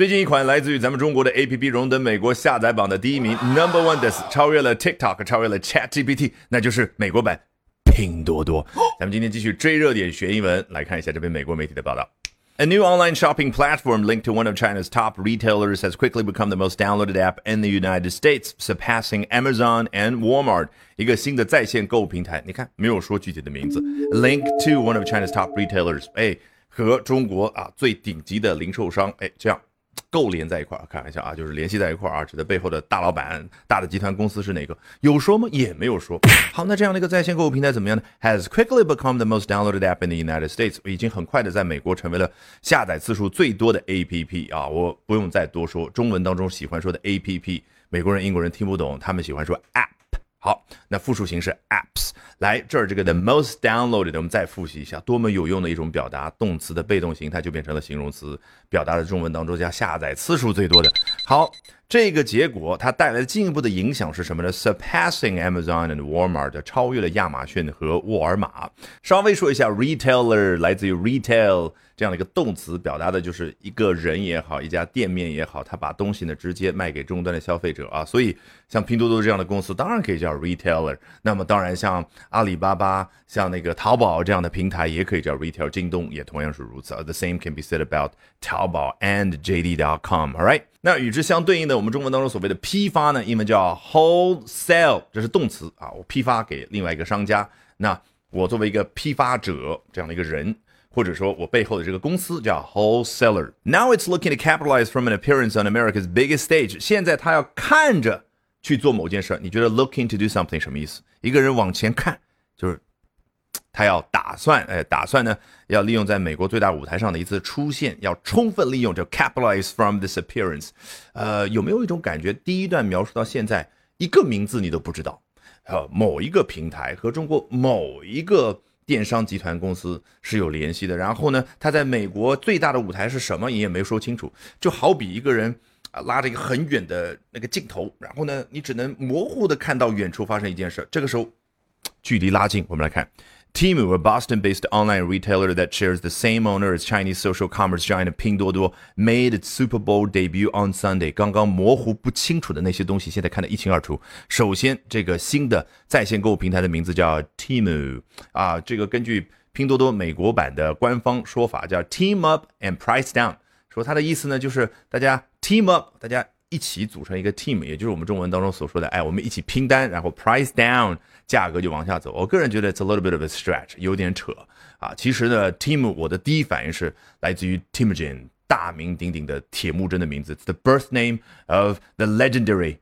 最近一款来自于咱们中国的 A P P 荣登美国下载榜的第一名，Number One 的超越了 TikTok，超越了 Chat GPT，那就是美国版拼多多。咱们今天继续追热点学英文，来看一下这篇美国媒体的报道。A new online shopping platform linked to one of China's top retailers has quickly become the most downloaded app in the United States, surpassing Amazon and Walmart. 一个新的在线购物平台，你看没有说具体的名字，linked to one of China's top retailers，哎，和中国啊最顶级的零售商，哎，这样 够连在一块儿，开玩笑啊，就是联系在一块儿啊，指的背后的大老板、大的集团公司是哪个？有说吗？也没有说。好，那这样的一个在线购物平台怎么样呢？Has quickly become the most downloaded app in the United States，已经很快的在美国成为了下载次数最多的 APP 啊！我不用再多说，中文当中喜欢说的 APP，美国人、英国人听不懂，他们喜欢说 App。好，那复数形式 apps。来这儿，这个 the most downloaded，我们再复习一下，多么有用的一种表达，动词的被动形态就变成了形容词，表达的中文当中加下载次数最多的。好，这个结果它带来的进一步的影响是什么呢？Surpassing Amazon and Walmart，超越了亚马逊和沃尔玛。稍微说一下，retailer 来自于 retail。这样的一个动词，表达的就是一个人也好，一家店面也好，他把东西呢直接卖给终端的消费者啊。所以像拼多多这样的公司，当然可以叫 retailer。那么当然像阿里巴巴、像那个淘宝这样的平台，也可以叫 retail。京东也同样是如此。The same can be said about 淘宝 and JD.com。All right。那与之相对应的，我们中文当中所谓的批发呢，英文叫 wholesale，这是动词啊，我批发给另外一个商家。那我作为一个批发者这样的一个人。或者说我背后的这个公司叫 wholesaler。Now it's looking to capitalize from an appearance on America's biggest stage。现在他要看着去做某件事你觉得 looking to do something 什么意思？一个人往前看，就是他要打算，哎，打算呢要利用在美国最大舞台上的一次出现，要充分利用，就 capitalize from this appearance。呃，有没有一种感觉？第一段描述到现在，一个名字你都不知道，呃，某一个平台和中国某一个。电商集团公司是有联系的，然后呢，他在美国最大的舞台是什么，你也没说清楚。就好比一个人啊，拉着一个很远的那个镜头，然后呢，你只能模糊的看到远处发生一件事。这个时候，距离拉近，我们来看。Temu, a Boston-based online retailer that shares the same owner as Chinese social commerce giant Pinduoduo, made its Super Bowl debut on Sunday. 刚刚模糊不清楚的那些东西，现在看得一清二楚。首先，这个新的在线购物平台的名字叫 Temu 啊，这个根据拼多多美国版的官方说法叫 Team Up and Price Down，说它的意思呢就是大家 Team Up，大家 一起组成一个 team，也就是我们中文当中所说的，哎，我们一起拼单，然后 Price Down。价格就往下走，我个人觉得 it's a little bit of a stretch，有点扯啊。其实呢，team 我的第一反应是来自于 Timujin，大名鼎鼎的铁木真的名字，the birth name of the legendary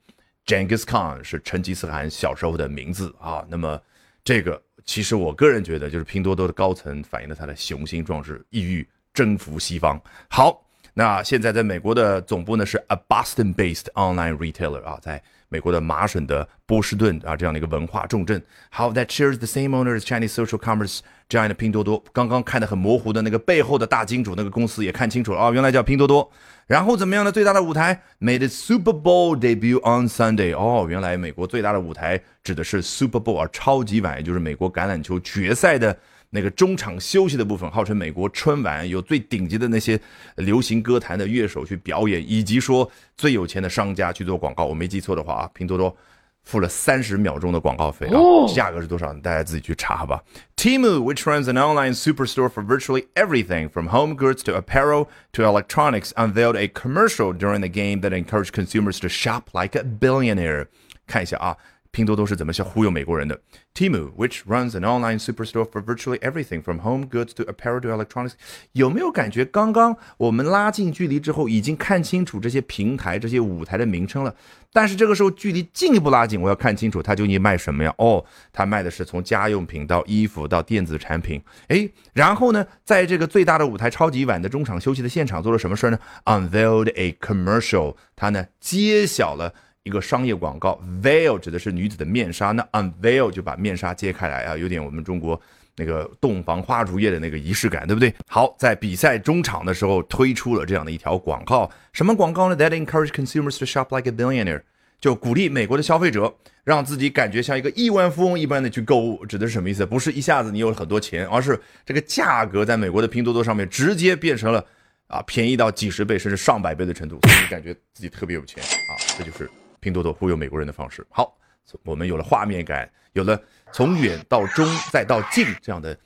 Genghis Khan，是成吉思汗小时候的名字啊。那么这个其实我个人觉得，就是拼多多的高层反映了他的雄心壮志，意欲征服西方。好，那现在在美国的总部呢是 a Boston-based online retailer 啊，在。美国的麻省的波士顿啊，这样的一个文化重镇。How that shares the same owner as Chinese social commerce giant 拼多多。刚刚看的很模糊的那个背后的大金主那个公司也看清楚了哦，原来叫拼多多。然后怎么样呢？最大的舞台 made Super Bowl debut on Sunday。哦，原来美国最大的舞台指的是 Super Bowl 啊，超级碗，也就是美国橄榄球决赛的。那个中场休息的部分，号称美国春晚有最顶级的那些流行歌坛的乐手去表演，以及说最有钱的商家去做广告。我没记错的话啊，拼多多付了三十秒钟的广告费啊，价格是多少？大家自己去查吧。Timu, which runs an online superstore for virtually everything from home goods to apparel to electronics, unveiled a commercial during the game that encouraged consumers to shop like a billionaire. 看一下啊。拼多多是怎么去忽悠美国人的？Timu, which runs an online superstore for virtually everything from home goods to apparel to electronics，有没有感觉刚刚我们拉近距离之后，已经看清楚这些平台、这些舞台的名称了？但是这个时候距离进一步拉近，我要看清楚它究竟卖什么呀？哦，它卖的是从家用品到衣服到电子产品。哎，然后呢，在这个最大的舞台超级碗的中场休息的现场做了什么事呢？Unveiled a commercial，它呢揭晓了。一个商业广告，veil 指的是女子的面纱，那 unveil 就把面纱揭开来啊，有点我们中国那个洞房花烛夜的那个仪式感，对不对？好，在比赛中场的时候推出了这样的一条广告，什么广告呢？That encourage consumers to shop like a billionaire，就鼓励美国的消费者让自己感觉像一个亿万富翁一般的去购物，指的是什么意思？不是一下子你有很多钱，而是这个价格在美国的拼多多上面直接变成了啊，便宜到几十倍甚至上百倍的程度，所以感觉自己特别有钱啊。这就是拼多多忽悠美国人的方式。好，我们有了画面感，有了从远到中再到近这样的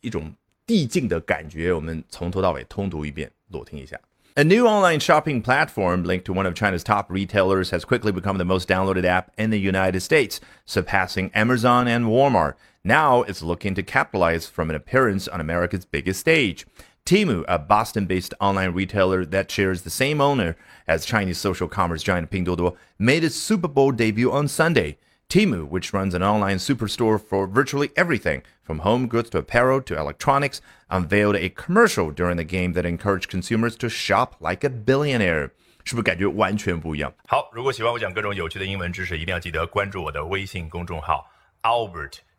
一种递进的感觉，我们从头到尾通读一遍，裸听一下。A new online shopping platform linked to one of China's top retailers has quickly become the most downloaded app in the United States, surpassing Amazon and Walmart. Now it's looking to capitalize from an appearance on America's biggest stage. Temu, a Boston based online retailer that shares the same owner as Chinese social commerce giant Pinduoduo, made its Super Bowl debut on Sunday. Temu, which runs an online superstore for virtually everything from home goods to apparel to electronics, unveiled a commercial during the game that encouraged consumers to shop like a billionaire. 是不是感觉完全不一样？好，如果喜欢我讲各种有趣的英文知识，一定要记得关注我的微信公众号 Albert